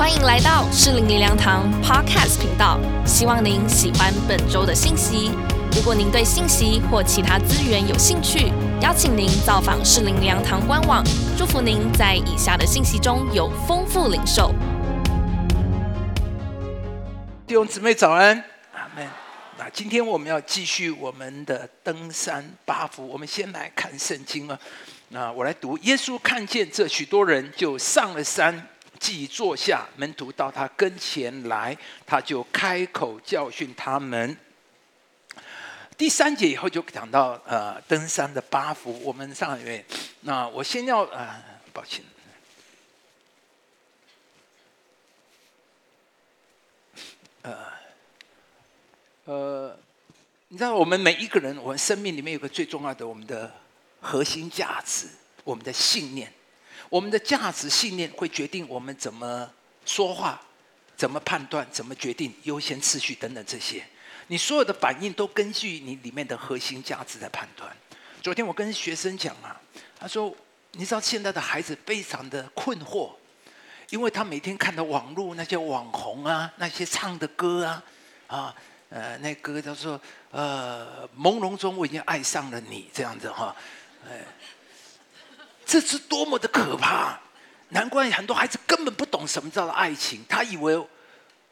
欢迎来到适龄灵粮堂 Podcast 频道，希望您喜欢本周的信息。如果您对信息或其他资源有兴趣，邀请您造访适龄灵粮堂官网。祝福您在以下的信息中有丰富领受。弟兄姊妹早安，阿门。那今天我们要继续我们的登山八福，我们先来看圣经啊。那我来读，耶稣看见这许多人，就上了山。即坐下，门徒到他跟前来，他就开口教训他们。第三节以后就讲到呃登山的八福，我们上一位，那我先要呃抱歉，呃呃，你知道我们每一个人，我们生命里面有个最重要的我们的核心价值，我们的信念。我们的价值信念会决定我们怎么说话、怎么判断、怎么决定优先次序等等这些。你所有的反应都根据你里面的核心价值在判断。昨天我跟学生讲啊，他说：“你知道现在的孩子非常的困惑，因为他每天看到网络那些网红啊，那些唱的歌啊，啊，呃，那歌叫做呃，朦胧中我已经爱上了你这样子哈，哎。”这是多么的可怕！难怪很多孩子根本不懂什么叫做爱情，他以为，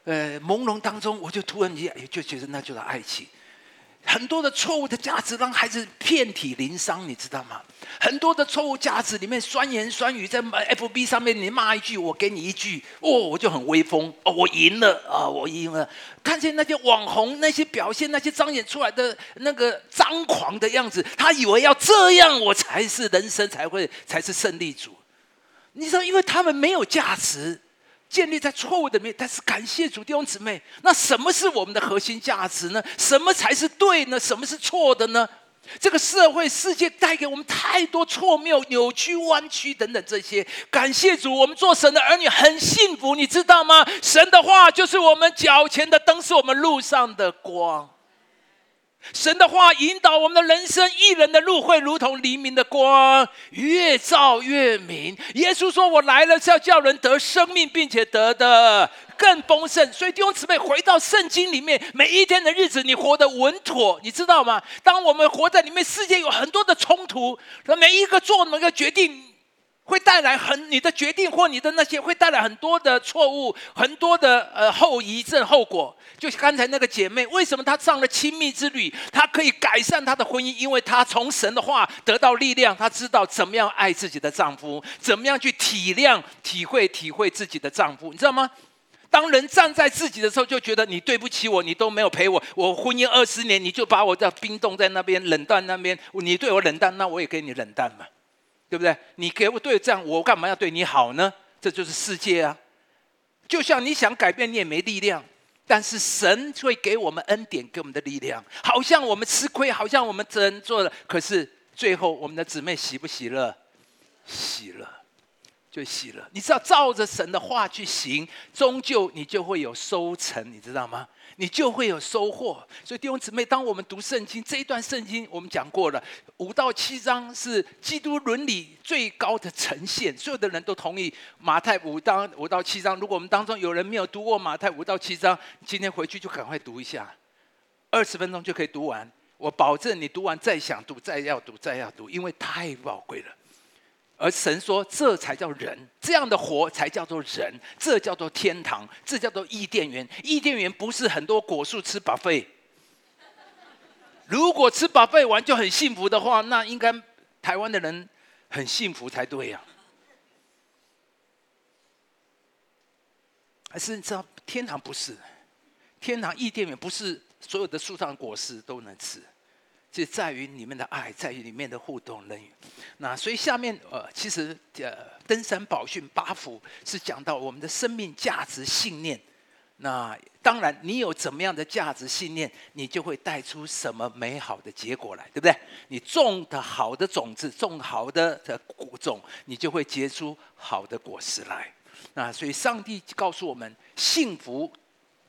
呃，朦胧当中，我就突然间就觉得那就是爱情。很多的错误的价值让孩子遍体鳞伤，你知道吗？很多的错误价值里面，酸言酸语在 F B 上面，你骂一句，我给你一句，哦，我就很威风，哦，我赢了啊，我赢了。看见那些网红那些表现，那些彰显出来的那个张狂的样子，他以为要这样，我才是人生才会才是胜利组。你知道，因为他们没有价值。建立在错误的面，但是感谢主弟兄姊妹。那什么是我们的核心价值呢？什么才是对呢？什么是错的呢？这个社会世界带给我们太多错谬、扭曲、弯曲等等这些。感谢主，我们做神的儿女很幸福，你知道吗？神的话就是我们脚前的灯，是我们路上的光。神的话引导我们的人生，一人的路会如同黎明的光，越照越明。耶稣说：“我来了是要叫人得生命，并且得的更丰盛。”所以弟兄姊妹，回到圣经里面，每一天的日子，你活得稳妥，你知道吗？当我们活在里面，世界有很多的冲突，每一个做每个决定。会带来很你的决定或你的那些会带来很多的错误，很多的呃后遗症后果。就刚才那个姐妹，为什么她上了亲密之旅，她可以改善她的婚姻？因为她从神的话得到力量，她知道怎么样爱自己的丈夫，怎么样去体谅、体会、体会自己的丈夫。你知道吗？当人站在自己的时候，就觉得你对不起我，你都没有陪我，我婚姻二十年，你就把我在冰冻在那边冷淡那边，你对我冷淡，那我也给你冷淡嘛。对不对？你给我对这样，我干嘛要对你好呢？这就是世界啊！就像你想改变，你也没力量。但是神会给我们恩典，给我们的力量。好像我们吃亏，好像我们真做了，可是最后我们的姊妹喜不喜乐？喜乐，就喜乐。你知道，照着神的话去行，终究你就会有收成，你知道吗？你就会有收获。所以弟兄姊妹，当我们读圣经这一段圣经，我们讲过了，五到七章是基督伦理最高的呈现。所有的人都同意马太五章五到七章。如果我们当中有人没有读过马太五到七章，今天回去就赶快读一下，二十分钟就可以读完。我保证你读完再想读，再要读，再要读，因为太宝贵了。而神说，这才叫人，这样的活才叫做人，这叫做天堂，这叫做伊甸园。伊甸园不是很多果树吃饱费。如果吃饱费完就很幸福的话，那应该台湾的人很幸福才对呀。还是你知道，天堂不是，天堂伊甸园不是所有的树上果实都能吃。就在于里面的爱，在于里面的互动人与。那所以下面呃，其实呃，登山宝训八福是讲到我们的生命价值信念。那当然，你有怎么样的价值信念，你就会带出什么美好的结果来，对不对？你种的好的种子，种好的的果种，你就会结出好的果实来。那所以上帝告诉我们，幸福。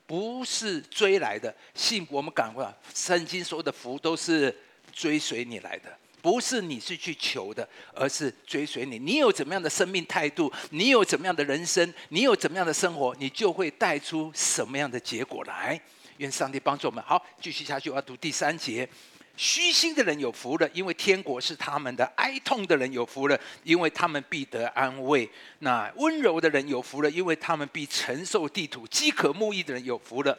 不是追来的信，我们赶快。圣经说的福都是追随你来的，不是你是去求的，而是追随你。你有怎么样的生命态度，你有怎么样的人生，你有怎么样的生活，你就会带出什么样的结果来。愿上帝帮助我们。好，继续下去，我要读第三节。虚心的人有福了，因为天国是他们的；哀痛的人有福了，因为他们必得安慰。那温柔的人有福了，因为他们必承受地土；饥渴慕义的人有福了，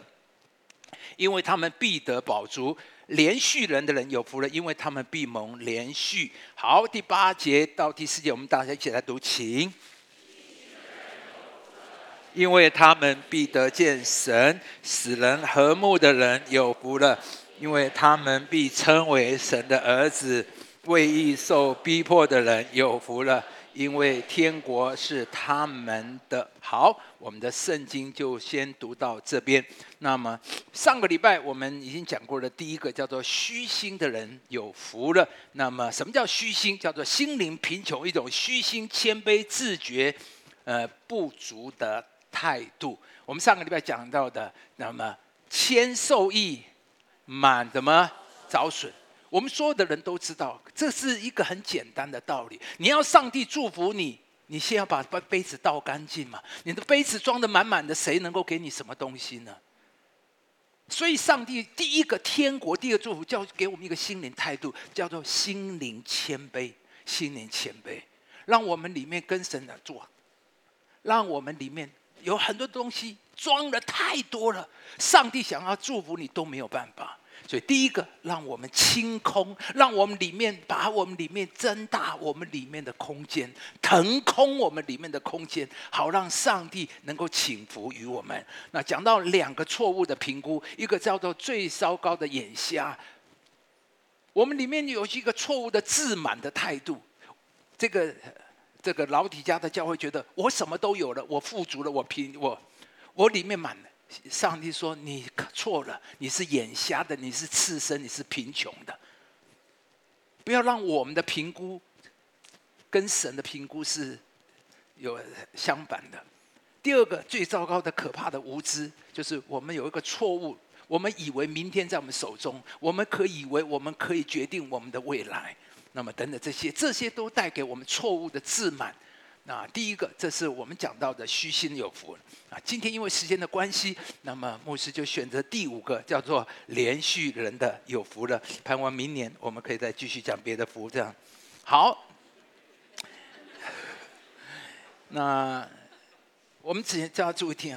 因为他们必得饱足。连续人的人有福了，因为他们必蒙连续。好，第八节到第四节，我们大家一起来读，请。因为他们必得见神，使人和睦的人有福了，因为他们必称为神的儿子。为义受逼迫的人有福了。因为天国是他们的。好，我们的圣经就先读到这边。那么上个礼拜我们已经讲过了，第一个叫做虚心的人有福了。那么什么叫虚心？叫做心灵贫穷，一种虚心谦卑、自觉呃不足的态度。我们上个礼拜讲到的，那么谦受益，满怎么找损？我们所有的人都知道，这是一个很简单的道理。你要上帝祝福你，你先要把杯杯子倒干净嘛。你的杯子装的满满的，谁能够给你什么东西呢？所以，上帝第一个天国，第一个祝福，叫给我们一个心灵态度，叫做心灵谦卑。心灵谦卑，让我们里面跟神的做，让我们里面有很多东西装的太多了，上帝想要祝福你都没有办法。所以，第一个，让我们清空，让我们里面把我们里面增大，我们里面的空间腾空，我们里面的空间，好让上帝能够请服于我们。那讲到两个错误的评估，一个叫做最糟糕的眼瞎，我们里面有一个错误的自满的态度。这个这个老底家的教会觉得我什么都有了，我富足了，我贫我我里面满了。上帝说：“你错了，你是眼瞎的，你是赤身，你是贫穷的。不要让我们的评估跟神的评估是有相反的。第二个最糟糕的、可怕的无知，就是我们有一个错误，我们以为明天在我们手中，我们可以为我们可以决定我们的未来。那么，等等这些，这些都带给我们错误的自满。”那第一个，这是我们讲到的虚心有福啊。今天因为时间的关系，那么牧师就选择第五个，叫做连续人的有福了。盼望明年我们可以再继续讲别的福，这样好。那我们之前叫注意听，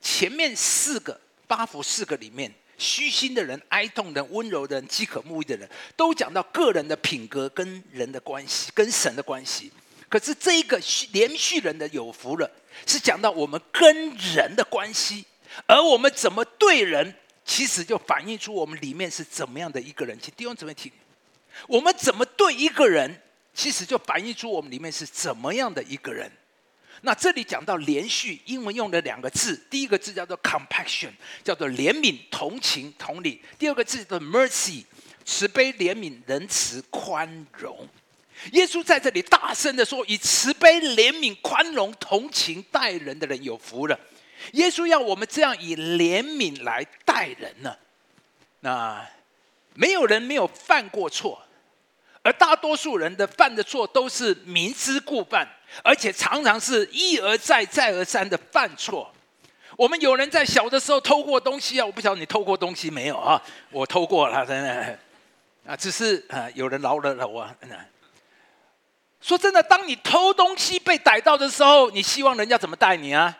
前面四个八福四个里面，虚心的人、哀痛的人、温柔的人、饥渴慕义的人，都讲到个人的品格跟人的关系，跟神的关系。可是这一个连续人的有福了，是讲到我们跟人的关系，而我们怎么对人，其实就反映出我们里面是怎么样的一个人。请弟兄姊妹听，我们怎么对一个人，其实就反映出我们里面是怎么样的一个人。那这里讲到连续，英文用的两个字，第一个字叫做 compassion，叫做怜悯、同情、同理；第二个字叫做 mercy，慈悲、怜悯、仁慈、宽容。耶稣在这里大声的说：“以慈悲、怜悯、宽容、同情待人的人有福了。”耶稣要我们这样以怜悯来待人呢。那没有人没有犯过错，而大多数人的犯的错都是明知故犯，而且常常是一而再、再而三的犯错。我们有人在小的时候偷过东西啊，我不晓得你偷过东西没有啊？我偷过了，真的啊，只是啊，有人饶了我。说真的，当你偷东西被逮到的时候，你希望人家怎么待你啊？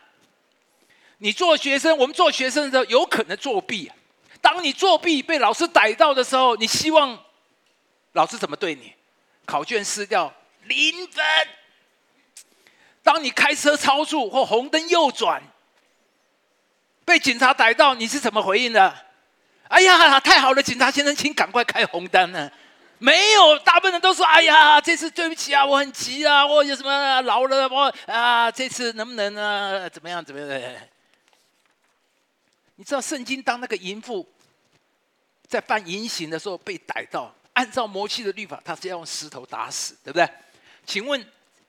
你做学生，我们做学生的时候有可能作弊。当你作弊被老师逮到的时候，你希望老师怎么对你？考卷撕掉零分。当你开车超速或红灯右转被警察逮到，你是怎么回应的？哎呀，太好了，警察先生，请赶快开红灯呢。没有，大部分人都说：“哎呀，这次对不起啊，我很急啊，我有什么老了，我啊，这次能不能呢？怎么样？怎么样？”你知道圣经当那个淫妇在犯淫行的时候被逮到，按照摩西的律法，他是要用石头打死，对不对？请问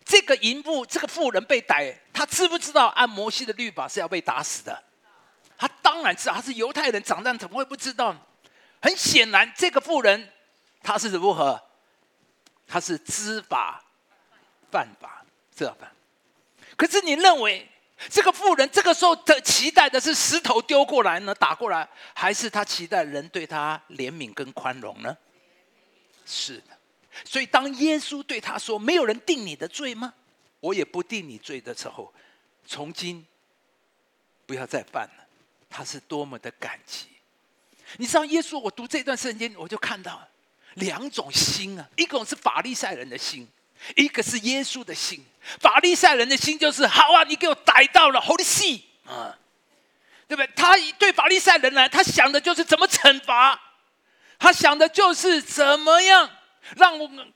这个淫妇这个妇人被逮，他知不知道按摩西的律法是要被打死的？他当然知道，他是犹太人，长大怎么会不知道？很显然，这个妇人。他是如何他是知法犯法，这犯。可是你认为这个富人这个时候的期待的是石头丢过来呢，打过来，还是他期待人对他怜悯跟宽容呢？是的。所以当耶稣对他说：“没有人定你的罪吗？我也不定你罪的时候，从今不要再犯了。”他是多么的感激。你知道耶稣？我读这段圣经，我就看到两种心啊，一种是法利赛人的心，一个是耶稣的心。法利赛人的心就是好啊，你给我逮到了，Holy See 啊，对不对？他对法利赛人来，他想的就是怎么惩罚，他想的就是怎么样让我们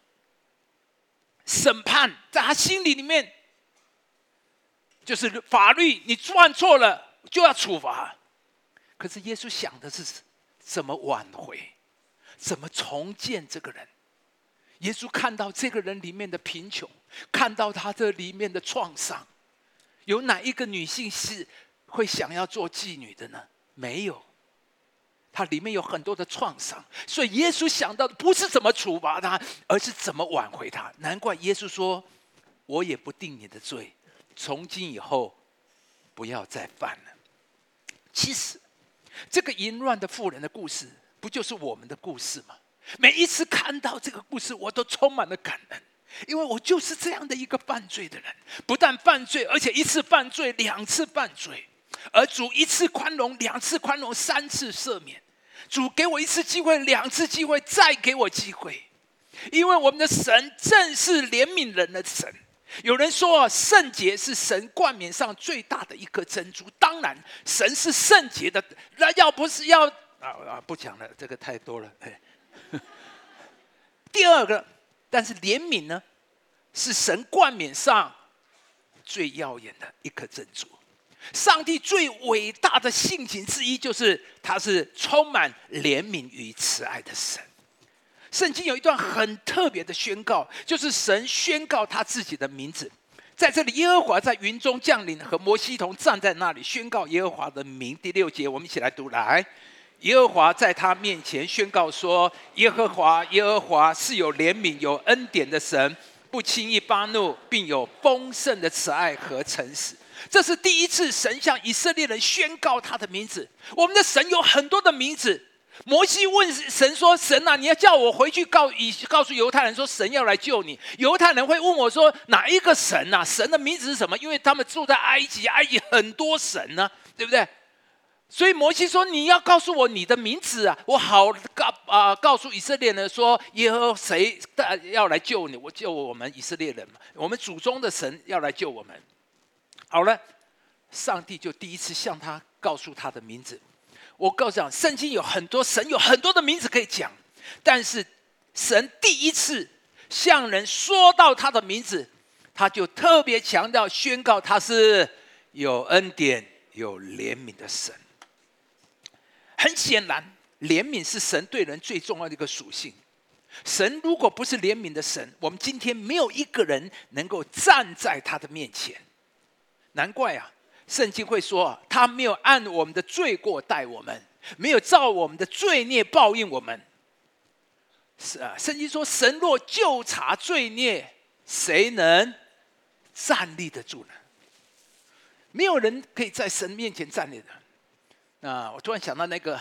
审判，在他心里里面就是法律，你犯错了就要处罚。可是耶稣想的是。怎么挽回？怎么重建这个人？耶稣看到这个人里面的贫穷，看到他这里面的创伤，有哪一个女性是会想要做妓女的呢？没有。他里面有很多的创伤，所以耶稣想到的不是怎么处罚他，而是怎么挽回他。难怪耶稣说：“我也不定你的罪，从今以后不要再犯了。”其实。这个淫乱的妇人的故事，不就是我们的故事吗？每一次看到这个故事，我都充满了感恩，因为我就是这样的一个犯罪的人，不但犯罪，而且一次犯罪，两次犯罪，而主一次宽容，两次宽容，三次赦免，主给我一次机会，两次机会，再给我机会，因为我们的神正是怜悯人的神。有人说，圣洁是神冠冕上最大的一颗珍珠。当然，神是圣洁的。那要不是要啊啊，不讲了，这个太多了。哎，第二个，但是怜悯呢，是神冠冕上最耀眼的一颗珍珠。上帝最伟大的性情之一，就是他是充满怜悯与慈爱的神。圣经有一段很特别的宣告，就是神宣告他自己的名字，在这里，耶和华在云中降临，和摩西同站在那里，宣告耶和华的名。第六节，我们一起来读来。耶和华在他面前宣告说：“耶和华，耶和华是有怜悯、有恩典的神，不轻易发怒，并有丰盛的慈爱和诚实。”这是第一次神向以色列人宣告他的名字。我们的神有很多的名字。摩西问神说：“神啊，你要叫我回去告以告诉犹太人说，神要来救你。犹太人会问我说，哪一个神啊？神的名字是什么？因为他们住在埃及，埃及很多神呢，对不对？所以摩西说，你要告诉我你的名字啊，我好告啊，告诉以色列人说，耶和谁要来救你？我救我们以色列人，我们祖宗的神要来救我们。好了，上帝就第一次向他告诉他的名字。”我告诉你，圣经有很多神有很多的名字可以讲，但是神第一次向人说到他的名字，他就特别强调宣告他是有恩典、有怜悯的神。很显然，怜悯是神对人最重要的一个属性。神如果不是怜悯的神，我们今天没有一个人能够站在他的面前。难怪啊！圣经会说，他没有按我们的罪过待我们，没有照我们的罪孽报应我们。是啊，圣经说，神若就查罪孽，谁能站立得住呢？没有人可以在神面前站立的。啊，我突然想到那个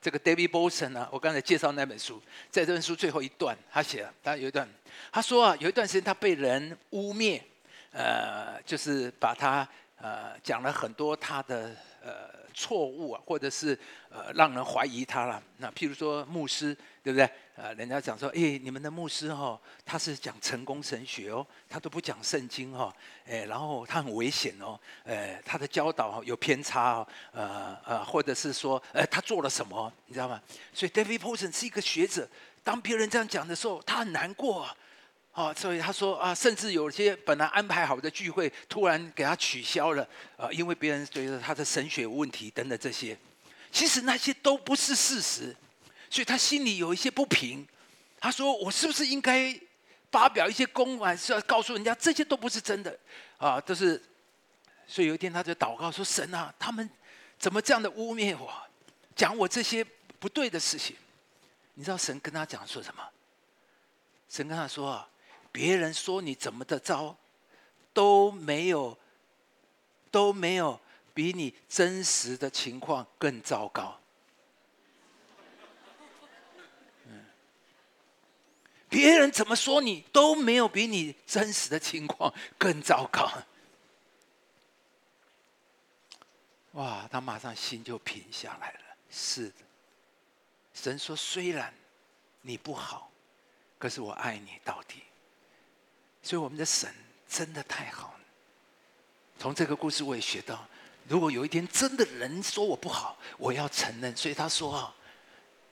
这个 David Bolton 啊，我刚才介绍那本书，在这本书最后一段，他写了，他有一段，他说啊，有一段时间他被人污蔑，呃，就是把他。呃，讲了很多他的呃错误啊，或者是呃让人怀疑他了。那譬如说牧师，对不对？呃，人家讲说，哎，你们的牧师哈，他是讲成功神学哦，他都不讲圣经哈，哎，然后他很危险哦，呃，他的教导有偏差哦，呃呃，或者是说，呃，他做了什么，你知道吗？所以 David Paulson 是一个学者，当别人这样讲的时候，他很难过。所以他说啊，甚至有些本来安排好的聚会，突然给他取消了，啊，因为别人觉得他的神学有问题等等这些，其实那些都不是事实，所以他心里有一些不平。他说：“我是不是应该发表一些公文，是要告诉人家这些都不是真的？啊，都是。”所以有一天他就祷告说：“神啊，他们怎么这样的污蔑我，讲我这些不对的事情？你知道神跟他讲说什么？”神跟他说啊，别人说你怎么的糟，都没有都没有比你真实的情况更糟糕。嗯别人怎么说你都没有比你真实的情况更糟糕。哇，他马上心就平下来了。是的，神说虽然你不好，可是我爱你到底。所以我们的神真的太好了。从这个故事我也学到，如果有一天真的人说我不好，我要承认。所以他说啊，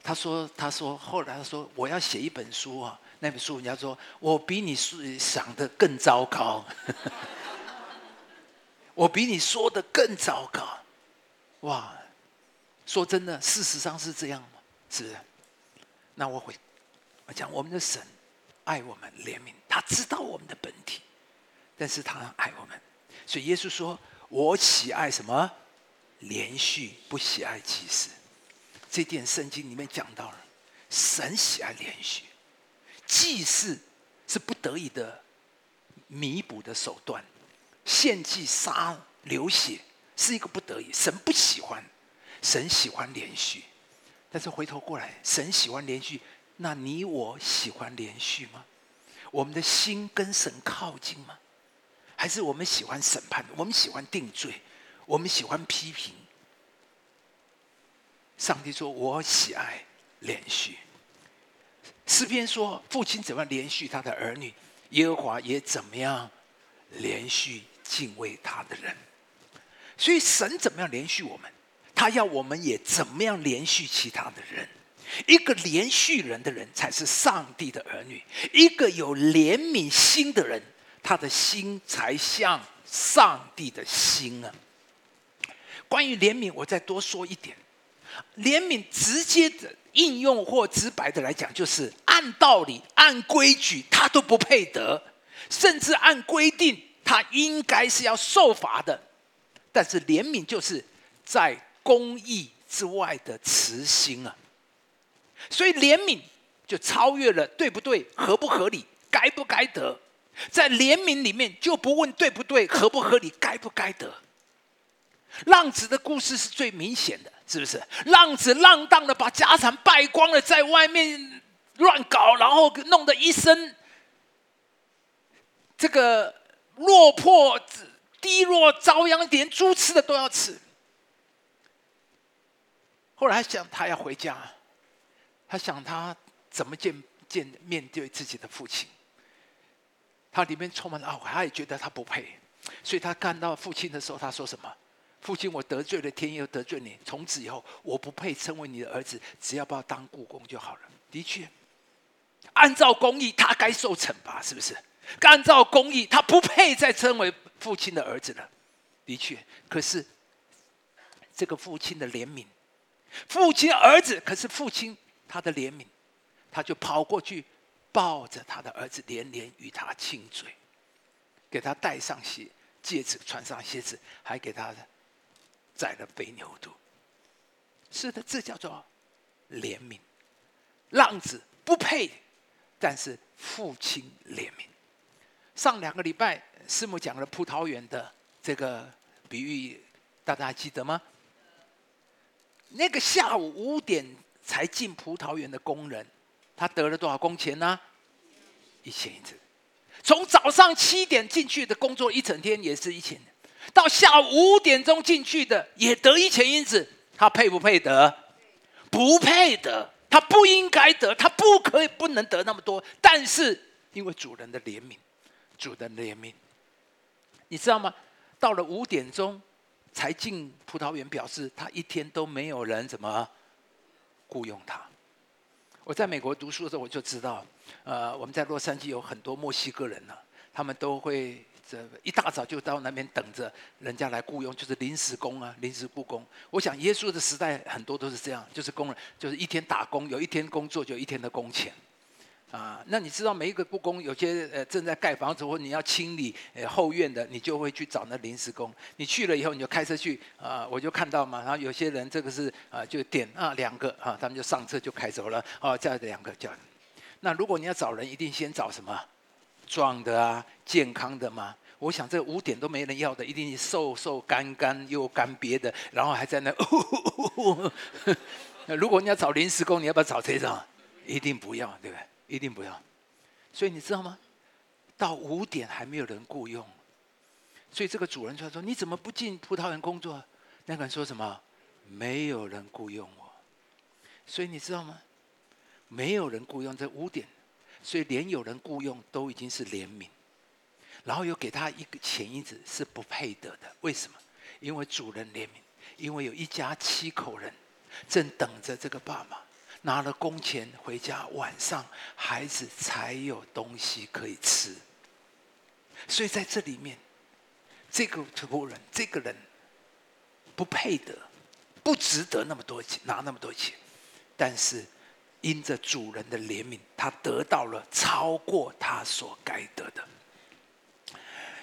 他说他说后来他说我要写一本书啊。那本书人家说，我比你想的更糟糕，我比你说的更糟糕，哇！说真的，事实上是这样吗？是不是？那我会我讲，我们的神爱我们，怜悯，他知道我们的本体，但是他爱我们，所以耶稣说：“我喜爱什么？连续，不喜爱祭祀。”这点圣经里面讲到了，神喜爱连续。祭祀是不得已的弥补的手段，献祭杀流血是一个不得已，神不喜欢，神喜欢连续，但是回头过来，神喜欢连续，那你我喜欢连续吗？我们的心跟神靠近吗？还是我们喜欢审判？我们喜欢定罪？我们喜欢批评？上帝说：“我喜爱连续。”诗篇说：“父亲怎么样连续他的儿女，耶和华也怎么样连续敬畏他的人。所以神怎么样连续我们，他要我们也怎么样连续其他的人。一个连续人的人才是上帝的儿女。一个有怜悯心的人，他的心才像上帝的心啊。关于怜悯，我再多说一点。怜悯直接的。”应用或直白的来讲，就是按道理、按规矩，他都不配得，甚至按规定，他应该是要受罚的。但是怜悯就是在公义之外的慈心啊，所以怜悯就超越了对不对、合不合理、该不该得，在怜悯里面就不问对不对、合不合理、该不该得。浪子的故事是最明显的。是不是浪子浪荡的把家产败光了，在外面乱搞，然后弄得一身这个落魄、低落、遭殃，连猪吃的都要吃。后来想他要回家，他想他怎么见见面对自己的父亲，他里面充满了懊悔，他也觉得他不配，所以他看到父亲的时候，他说什么？父亲，我得罪了天，又得罪你。从此以后，我不配称为你的儿子，只要把我当故宫就好了。的确，按照公义，他该受惩罚，是不是？按照公义，他不配再称为父亲的儿子了。的确，可是这个父亲的怜悯，父亲儿子，可是父亲他的怜悯，他就跑过去抱着他的儿子，连连与他亲嘴，给他戴上鞋戒指，穿上鞋子，还给他。宰了肥牛肚，是的，这叫做怜悯。浪子不配，但是父亲怜悯。上两个礼拜，师母讲了葡萄园的这个比喻，大家还记得吗？那个下午五点才进葡萄园的工人，他得了多少工钱呢？一千银子。从早上七点进去的工作一整天，也是一千。到下午五点钟进去的也得一钱银子，他配不配得？不配得，他不应该得，他不可以不能得那么多。但是因为主人的怜悯，主人的怜悯，你知道吗？到了五点钟才进葡萄园，表示他一天都没有人怎么雇佣他。我在美国读书的时候，我就知道，呃，我们在洛杉矶有很多墨西哥人呢，他们都会。这一大早就到那边等着人家来雇佣，就是临时工啊，临时雇工。我想耶稣的时代很多都是这样，就是工人，就是一天打工，有一天工作就一天的工钱。啊，那你知道每一个故宫有些呃正在盖房子或你要清理呃后院的，你就会去找那临时工。你去了以后，你就开车去啊，我就看到嘛。然后有些人这个是啊，就点啊两个啊，他们就上车就开走了。哦，这两个叫。那如果你要找人，一定先找什么？壮的啊，健康的吗？我想这五点都没人要的，一定瘦瘦干干又干瘪的，然后还在那。那 如果你要找临时工，你要不要找这种？一定不要，对不对？一定不要。所以你知道吗？到五点还没有人雇佣，所以这个主人就说：“你怎么不进葡萄园工作？”那个人说什么？没有人雇佣我。所以你知道吗？没有人雇佣这五点，所以连有人雇佣都已经是怜悯，然后又给他一个钱银子是不配得的。为什么？因为主人怜悯，因为有一家七口人正等着这个爸爸拿了工钱回家，晚上孩子才有东西可以吃。所以在这里面，这个仆人这个人不配得，不值得那么多钱拿那么多钱，但是。因着主人的怜悯，他得到了超过他所该得的。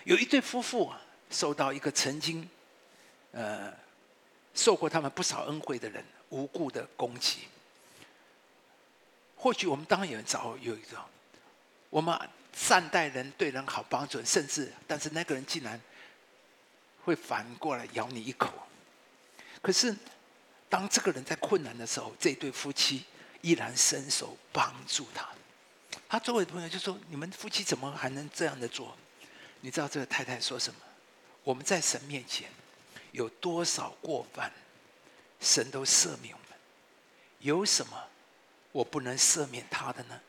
有一对夫妇啊，受到一个曾经，呃，受过他们不少恩惠的人无故的攻击。或许我们当然有人找有一个，我们善待人、对人好、帮助人，甚至，但是那个人竟然会反过来咬你一口。可是，当这个人在困难的时候，这对夫妻。依然伸手帮助他，他周围的朋友就说：“你们夫妻怎么还能这样的做？”你知道这个太太说什么？我们在神面前有多少过犯，神都赦免我们。有什么我不能赦免他的呢？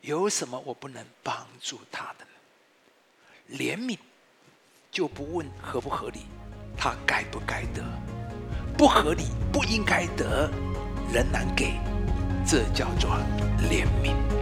有什么我不能帮助他的呢？怜悯就不问合不合理，他该不该得？不合理，不应该得，仍然给。这叫做怜悯。